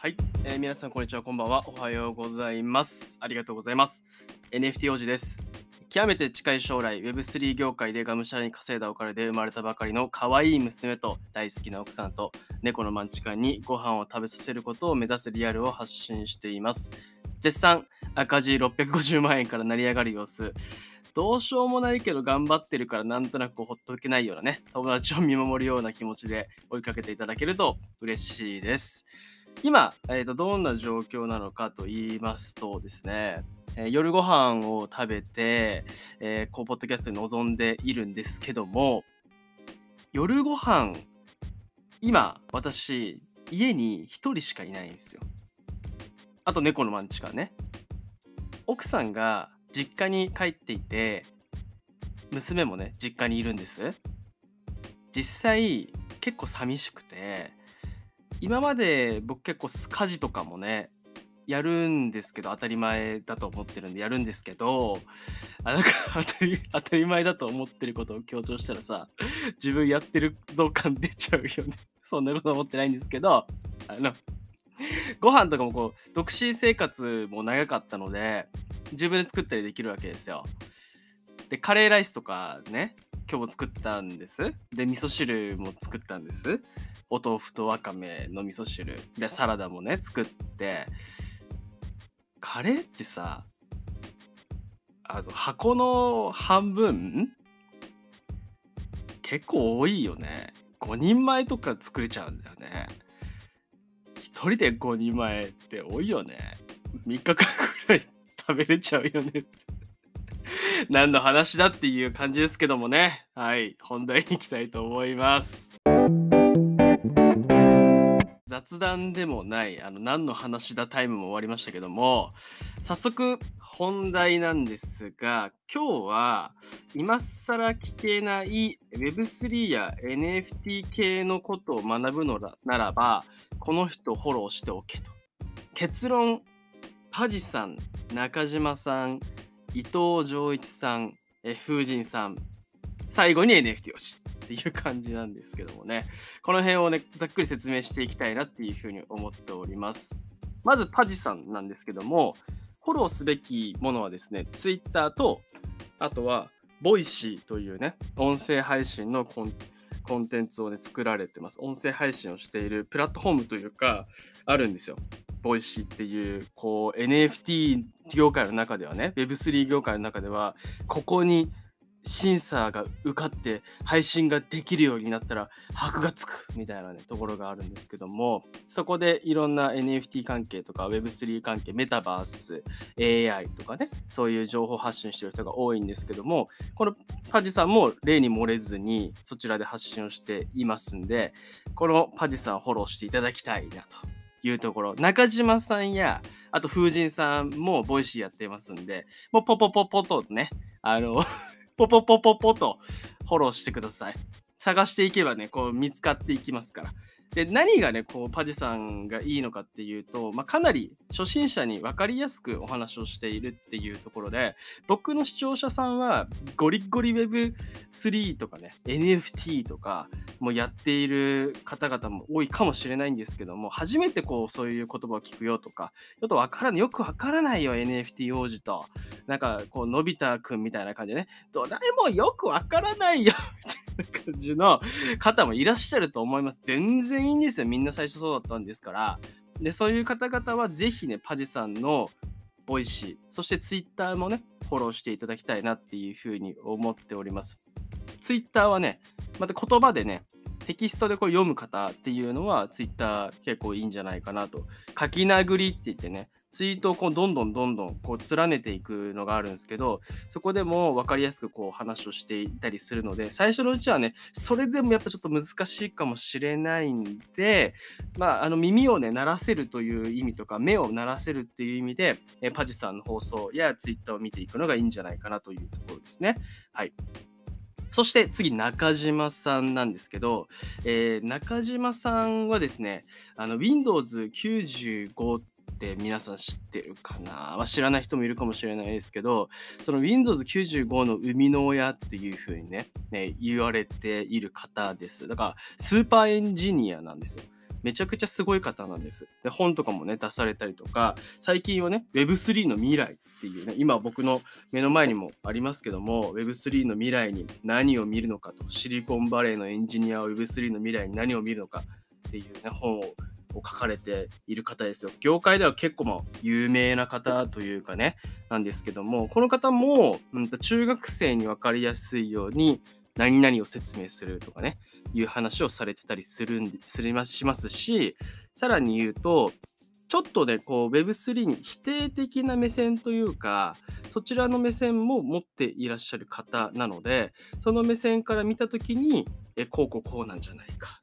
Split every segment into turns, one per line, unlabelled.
はい、えー皆さんこんにちは。こんばんは。おはようございます。ありがとうございます。NFT 王子です。極めて近い将来 Web3 業界でがむしゃらに稼いだお金で生まれたばかりの可愛い娘と大好きな奥さんと猫のマンチカンにご飯を食べさせることを目指すリアルを発信しています。絶賛。赤字650万円から成り上がる様子。どうしようもないけど頑張ってるからなんとなくほっとけないようなね友達を見守るような気持ちで追いかけていただけると嬉しいです。今、えーとどんな状況なのかと言いますとですね、えー夜ご飯を食べて、えーこうポッドキャストに臨んでいるんですけども夜ご飯今私家に一人しかいないんですよ。あと猫のマンチカね。奥さんが実家に帰っていて娘もね実家にいるんです。実際結構寂しくて今まで僕結構家事とかもねやるんですけど当たり前だと思ってるんでやるんですけどあなんか当たり 当たり前だと思ってることを強調したらさ自分やってる増感出ちゃうよね。そんなこと思ってないんですけどあのご飯とかもこう独身生活も長かったので自分で作ったりできるわけですよ。でカレーライスとかね今日も作ったんです。で味噌汁も作ったんです。お豆腐とわかめの味噌汁。でサラダもね作って。カレーってさあの箱の半分結構多いよね。5人前とか作れちゃうんだよね。1人で5人前って多いよね。3日間くらい食べれちゃうよねって。何の話だっていう感じですけどもね。はい。本題に行きたいと思います。雑談でもないあの何の話だタイムも終わりましたけども早速本題なんですが今日は今更聞けない Web3 や NFT 系のことを学ぶのならばこの人フォローしておけと。結論パジさん中島さん伊藤穰一さんえ Fujinさん最後に NFT をしっていう感じなんですけどもね。この辺をねざっくり説明していきたいなっていうふうに思っております。まずパジさんなんですけどもフォローすべきものはですね Twitter とあとは Voicy というね音声配信のコンコンテンツをね作られてます。音声配信をしているプラットフォームというかあるんですよ。 Voicy っていうこう NFT 業界の中ではね Web3 業界の中ではここに審査が受かって配信ができるようになったら箔がつくみたいなねところがあるんですけどもそこでいろんな NFT 関係とか Web3 関係メタバース AI とかねそういう情報発信してる人が多いんですけどもこのパジさんも例に漏れずにそちらで発信をしていますんでこのパジさんをフォローしていただきたいなというところ。中島さんやあと Fujinさんも Voicy やってますんでもうポポポポとねあの ポポポポポとフォローしてください。探していけばね、こう見つかっていきますから。で、何がね、こうパジさんがいいのかっていうと、まあ、かなり初心者に分かりやすくお話をしているっていうところで、僕の視聴者さんはゴリゴリ Web3 とかね、NFT とかもやっている方々も多いかもしれないんですけども、初めてこうそういう言葉を聞くよとか、ちょっとわからない、よくわからないよ、NFT 王子と。なんかこう、のび太くんみたいな感じでね、どれもよくわからないよみたいな感じの方もいらっしゃると思います。全然いいんですよ。みんな最初そうだったんですから。で、そういう方々はぜひね、パジさんのVoicy、そしてツイッターもね、フォローしていただきたいなっていうふうに思っております。ツイッターはね、また言葉でね、テキストでこう読む方っていうのはツイッター結構いいんじゃないかなと。書き殴りって言ってね、ツイートをこうどんどんどんどんこう連ねていくのがあるんですけど、そこでも分かりやすくこう話をしていたりするので、最初のうちはね、それでもやっぱちょっと難しいかもしれないんで、まあ、あの耳をね、鳴らせるという意味とか、目を鳴らせるっていう意味で、えパジさんの放送やツイッターを見ていくのがいいんじゃないかなというところですね。はい。そして次、中島さんなんですけど、えー中島さんはですね、Windows95 って皆さん知ってるかな、まあ、知らない人もいるかもしれないですけど、その Windows95 の生みの親っていうふうにねね、言われている方です。だから、スーパーエンジニアなんですよ。めちゃくちゃすごい方なんです。で、本とかもね、出されたりとか、最近はね、Web3 の未来っていうね、今僕の目の前にもありますけども、Web3 の未来に何を見るのかと、シリコンバレーのエンジニアは Web3 の未来に何を見るのかっていうね、本をを書かれている方ですよ。業界では結構まあ有名な方というかね、なんですけども、この方も、うん、中学生に分かりやすいように、何々を説明するとかね、いう話をされてたりするんですりましますし、さらに言うと、ちょっとね、こう Web3 に否定的な目線というか、そちらの目線も持っていらっしゃる方なので、その目線から見たときに、え、こうこうこうなんじゃないか。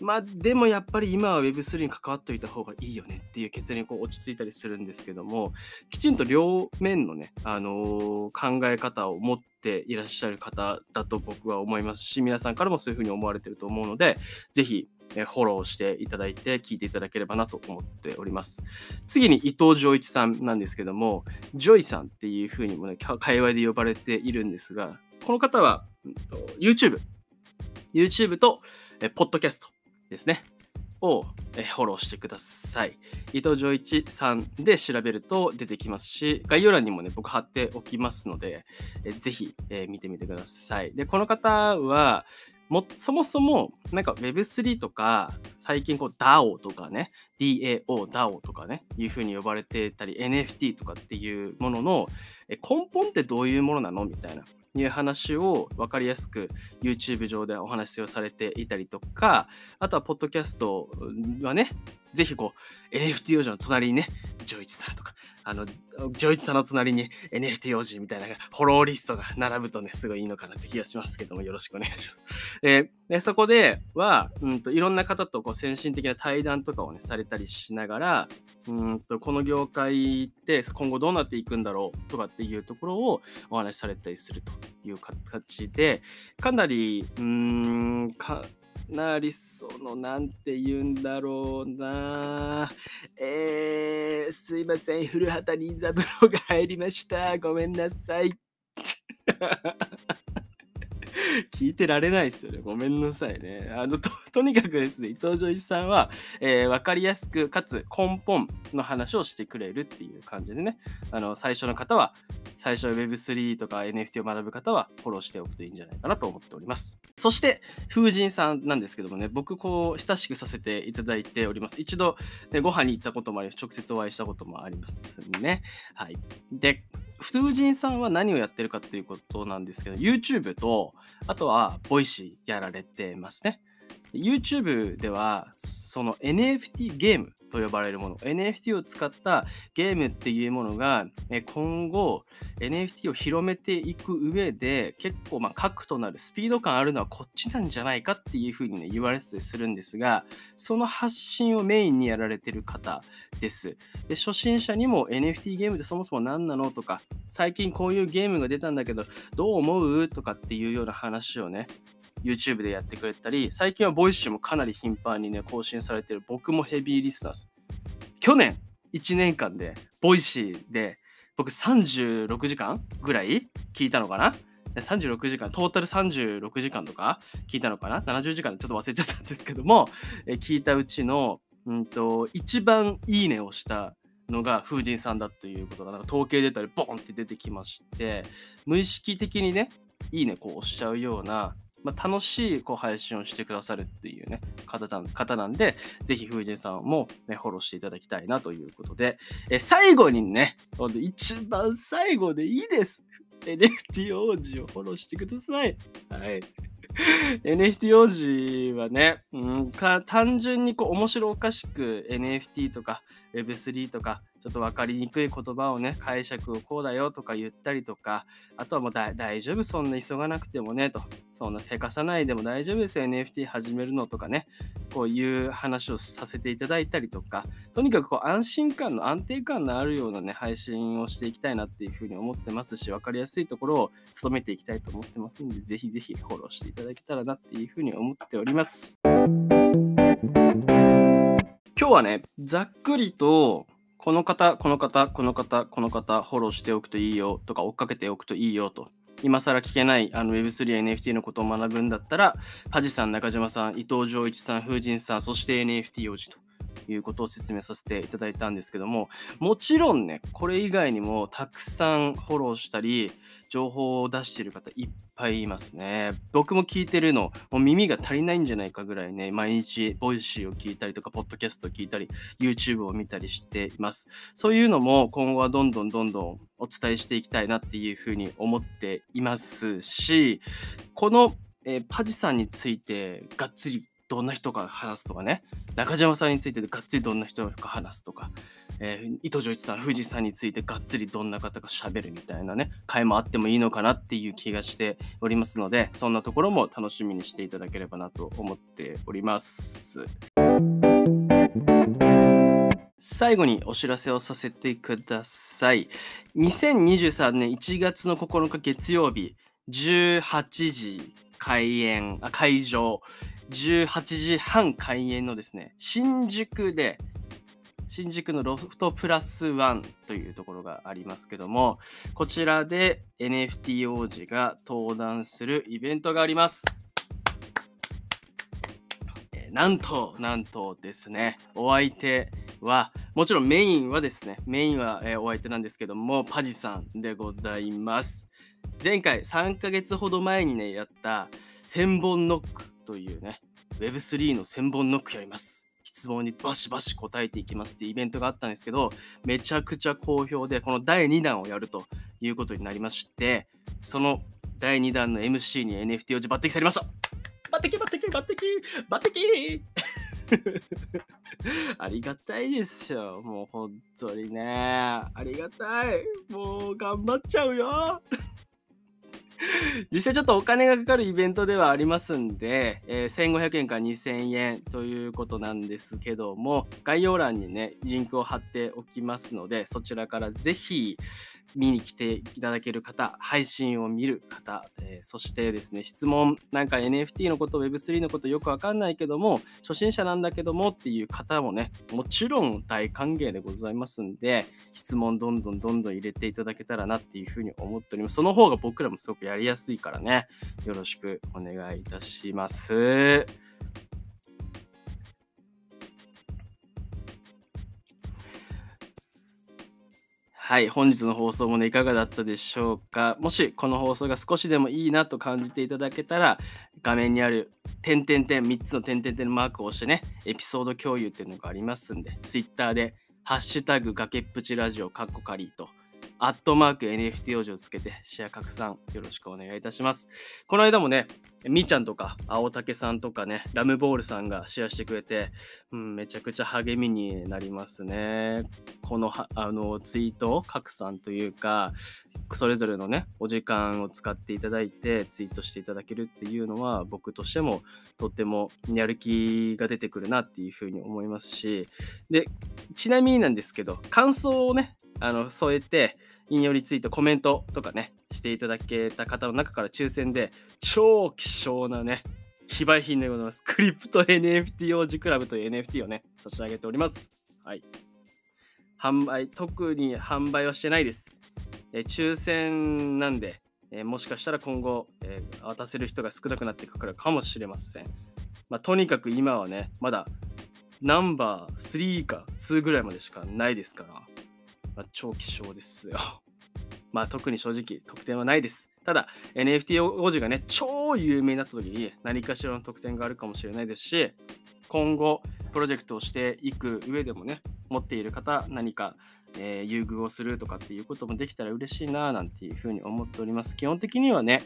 まあでもやっぱり今は Web3 に関わっておいた方がいいよねっていう結論にこう落ち着いたりするんですけどもきちんと両面のね、あのー、考え方を持っていらっしゃる方だと僕は思いますし皆さんからもそういうふうに思われてると思うのでぜひフォローしていただいて聞いていただければなと思っております。次に伊藤穰一さんなんですけども、ジョイさんっていうふうにもね、界隈で呼ばれているんですが、この方は、YouTube、YouTube と、ポッドキャスト、ですね。をフォローしてください。伊藤穰一さんで調べると出てきますし、概要欄にもね、僕貼っておきますので、えぜひえ見てみてください。で、この方は、もそもそもなんか Web3 とか最近こう DAO とかね DAO、DAO とかねいうふうに呼ばれてたり NFT とかっていうものの根本ってどういうものなの？みたいないう話を分かりやすく YouTube 上でお話をされていたりとか、あとはポッドキャストはね、ぜひこう NFT 王女の隣にね、ジョイチさんとか、あの、ジョイチさんの隣に NFT 王子みたいなフォローリストが並ぶとね、すごいいいのかなって気がしますけども、よろしくお願いします。えでそこでは、うんと、いろんな方とこう先進的な対談とかをね、されたりしながら、うんと、この業界って今後どうなっていくんだろうとかっていうところをお話しされたりするという形で、かなり、うん、かなりその、なんて言うんだろうな。えー、すいません、古畑任三郎が入りました。ごめんなさい。聞いてられないですよね。ごめんなさいね。あのと とにかくですね、伊藤浄一さんは、えー、分かりやすくかつ根本の話をしてくれるっていう感じでね、あの最初の方は、最初 Web3 とか NFT を学ぶ方はフォローしておくといいんじゃないかなと思っております。そして、風神さんなんですけどもね、僕、こう、親しくさせていただいております。一度、ね、ご飯に行ったこともあり、直接お会いしたこともありますね。はい。で、 Fujinさんは何をやってるかっていうことなんですけど、YouTube と、あとは、 Voicy やられてますね。YouTube では、その NFT ゲームと呼ばれるもの、NFT を使ったゲームっていうものが、今後 NFT を広めていく上で、結構ま核となるスピード感あるのはこっちなんじゃないかっていうふうにね、言われてたりするんですが、その発信をメインにやられてる方です。で、初心者にも NFT ゲームってそもそも何なのとか、最近こういうゲームが出たんだけど、どう思うとかっていうような話をね、YouTube でやってくれたり、最近は Voicy もかなり頻繁にね、更新されてる僕もヘビーリスナーです。去年1年間で、 Voicyで僕36時間ぐらい聞いたのかな？36時間、トータル36時間とか聞いたのかな ?70 時間でちょっと忘れちゃったんですけども、え聞いたうちの、うんと、一番いいねをしたのが風神さんだということが、なんか統計出たりボンって出てきまして、無意識的にね、いいねこう押しちゃうようなまあ、楽しいこう配信をしてくださるっていうね、方方なんで、ぜひ風神さんも、ね、フォローしていただきたいなということで、え最後にね、一番最後でいいです。NFT 王子をフォローしてください。はい。NFT 王子はね、うん、単純にこう面白おかしく NFT とか Web3 とかちょっと分かりにくい言葉をね、解釈をこうだよとか言ったりとか、あとはもう大丈夫、そんな急がなくてもね、と、そんなせかさないでも大丈夫ですよ、NFT 始めるのとかね、こういう話をさせていただいたりとか、とにかくこう安心感の安定感のあるようなね、配信をしていきたいなっていうふうに思ってますし、分かりやすいところを努めていきたいと思ってますので、ぜひぜひフォローしていただけたらなっていうふうに思っております。今日はね、ざっくりとこの方、この方、この方、この方、フォローしておくといいよとか、追っかけておくといいよと。今更聞けないあの Web3 や NFT のことを学ぶんだったら、パジさん、中島さん、伊藤浄一さん、風神さん、そして NFT 王子と。いうことを説明させていただいたんですけども、もちろんね、これ以外にもたくさんフォローしたり、情報を出している方いっぱいいますね。僕も聞いてるの、もう耳が足りないんじゃないかぐらいね、毎日 Voicy を聞いたりとか、ポッドキャストを聞いたり、YouTube を見たりしています。そういうのも今後はどんどんどんどんお伝えしていきたいなっていうふうに思っていますし、この、えー、パジさんについてがっつりどんな人が話すとかね、中島さんについてがっつりどんな人が話すとか、えー、伊藤浄一さん、富士山についてがっつりどんな方がしゃべるみたいなね、回もあってもいいのかなっていう気がしておりますので、そんなところも楽しみにしていただければなと思っております。最後にお知らせをさせてください。2023年1月の9日月曜日、18時開演、あ会場、18時半開演のですね、新宿で、新宿のロフトプラスワンというところがありますけども、こちらで NFT 王子が登壇するイベントがあります。なんと、なんとですね、お相手は、もちろんメインはですね、メインは、えお相手なんですけども、パジさんでございます。前回3ヶ月ほど前にね、やった1000本ノックというね、Web3 の1000本ノックやります。質問にバシバシ答えていきますっていうイベントがあったんですけど、めちゃくちゃ好評で、この第2弾をやるということになりまして、その第2弾の MC に NFT を抜擢されました。抜擢抜擢抜擢抜擢ありがたいですよ。もう本当にね。ありがたい。もう頑張っちゃうよ。実際ちょっとお金がかかるイベントではありますんで、えー、1500円から2000円ということなんですけども、概要欄にね、リンクを貼っておきますので、そちらからぜひ、見に来ていただける方、配信を見る方、えー、そしてですね、質問、なんか NFT のこと、Web3 のことよくわかんないけども、初心者なんだけどもっていう方もね、もちろん大歓迎でございますんで、質問どんどんどんどん入れていただけたらなっていうふうに思っております。その方が僕らもすごくやりやすいからね、よろしくお願いいたします。はい、本日の放送もね、いかがだったでしょうか？もし、この放送が少しでもいいなと感じていただけたら、画面にある点点点、3つの点点点のマークを押してね、エピソード共有っていうのがありますんで、Twitter で、ハッシュタグ崖っぷちラジオカッコカリーと、アットマーク NFT 王子をつけてシェア拡散よろしくお願いいたします。この間もね、みーちゃんとか青竹さんとかね、ラムボールさんがシェアしてくれて、うん、めちゃくちゃ励みになりますね。このあのツイートを拡散というか、それぞれのね、お時間を使っていただいてツイートしていただけるっていうのは僕としてもとってもやる気が出てくるなっていうふうに思いますし、で、ちなみになんですけど、感想をね、あの添えて、引用リツイート、コメントとかね、していただけた方の中から抽選で、超希少なね、非売品でございます。クリプト NFT 王子クラブという NFT をね、差し上げております。はい。販売、特に販売はしてないです。え抽選なんで、えもしかしたら今後、えー、渡せる人が少なくなっていくからかもしれません。まあ、とにかく今はね、まだナンバー3か2ぐらいまでしかないですから、まあ、超希少ですよ。まあ特に正直特典はないです。ただ NFT 王子がね、超有名になった時に何かしらの特典があるかもしれないですし、今後プロジェクトをしていく上でもね、持っている方何か、えー、優遇をするとかっていうこともできたら嬉しいななんていうふうに思っております。基本的にはね、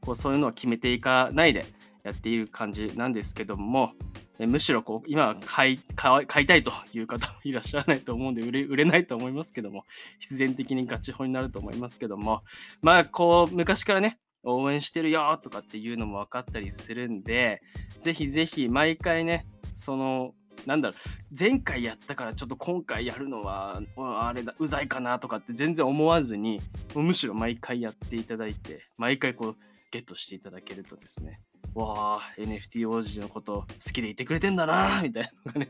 こうそういうのは決めていかないでやっている感じなんですけども、えむしろこう今買い買いたいという方もいらっしゃらないと思うんで売れ売れないと思いますけども必然的にガチホになると思いますけどもまあこう昔からね応援してるよとかっていうのも分かったりするんでぜひぜひ毎回ねそのなんだろう前回やったからちょっと今回やるのはあれだうざいかなとかって全然思わずにむしろ毎回やっていただいて毎回こうゲットしていただけるとですねわあ NFT 王子のこと好きでいてくれてんだなみたいなのがね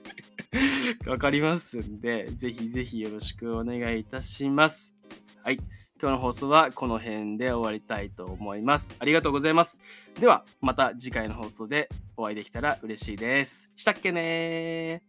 分かりますんでぜひぜひよろしくお願いいたしますはい今日の放送はこの辺で終わりたいと思います。ありがとうございます。ではまた次回の放送でお会いできたら嬉しいです。したっけね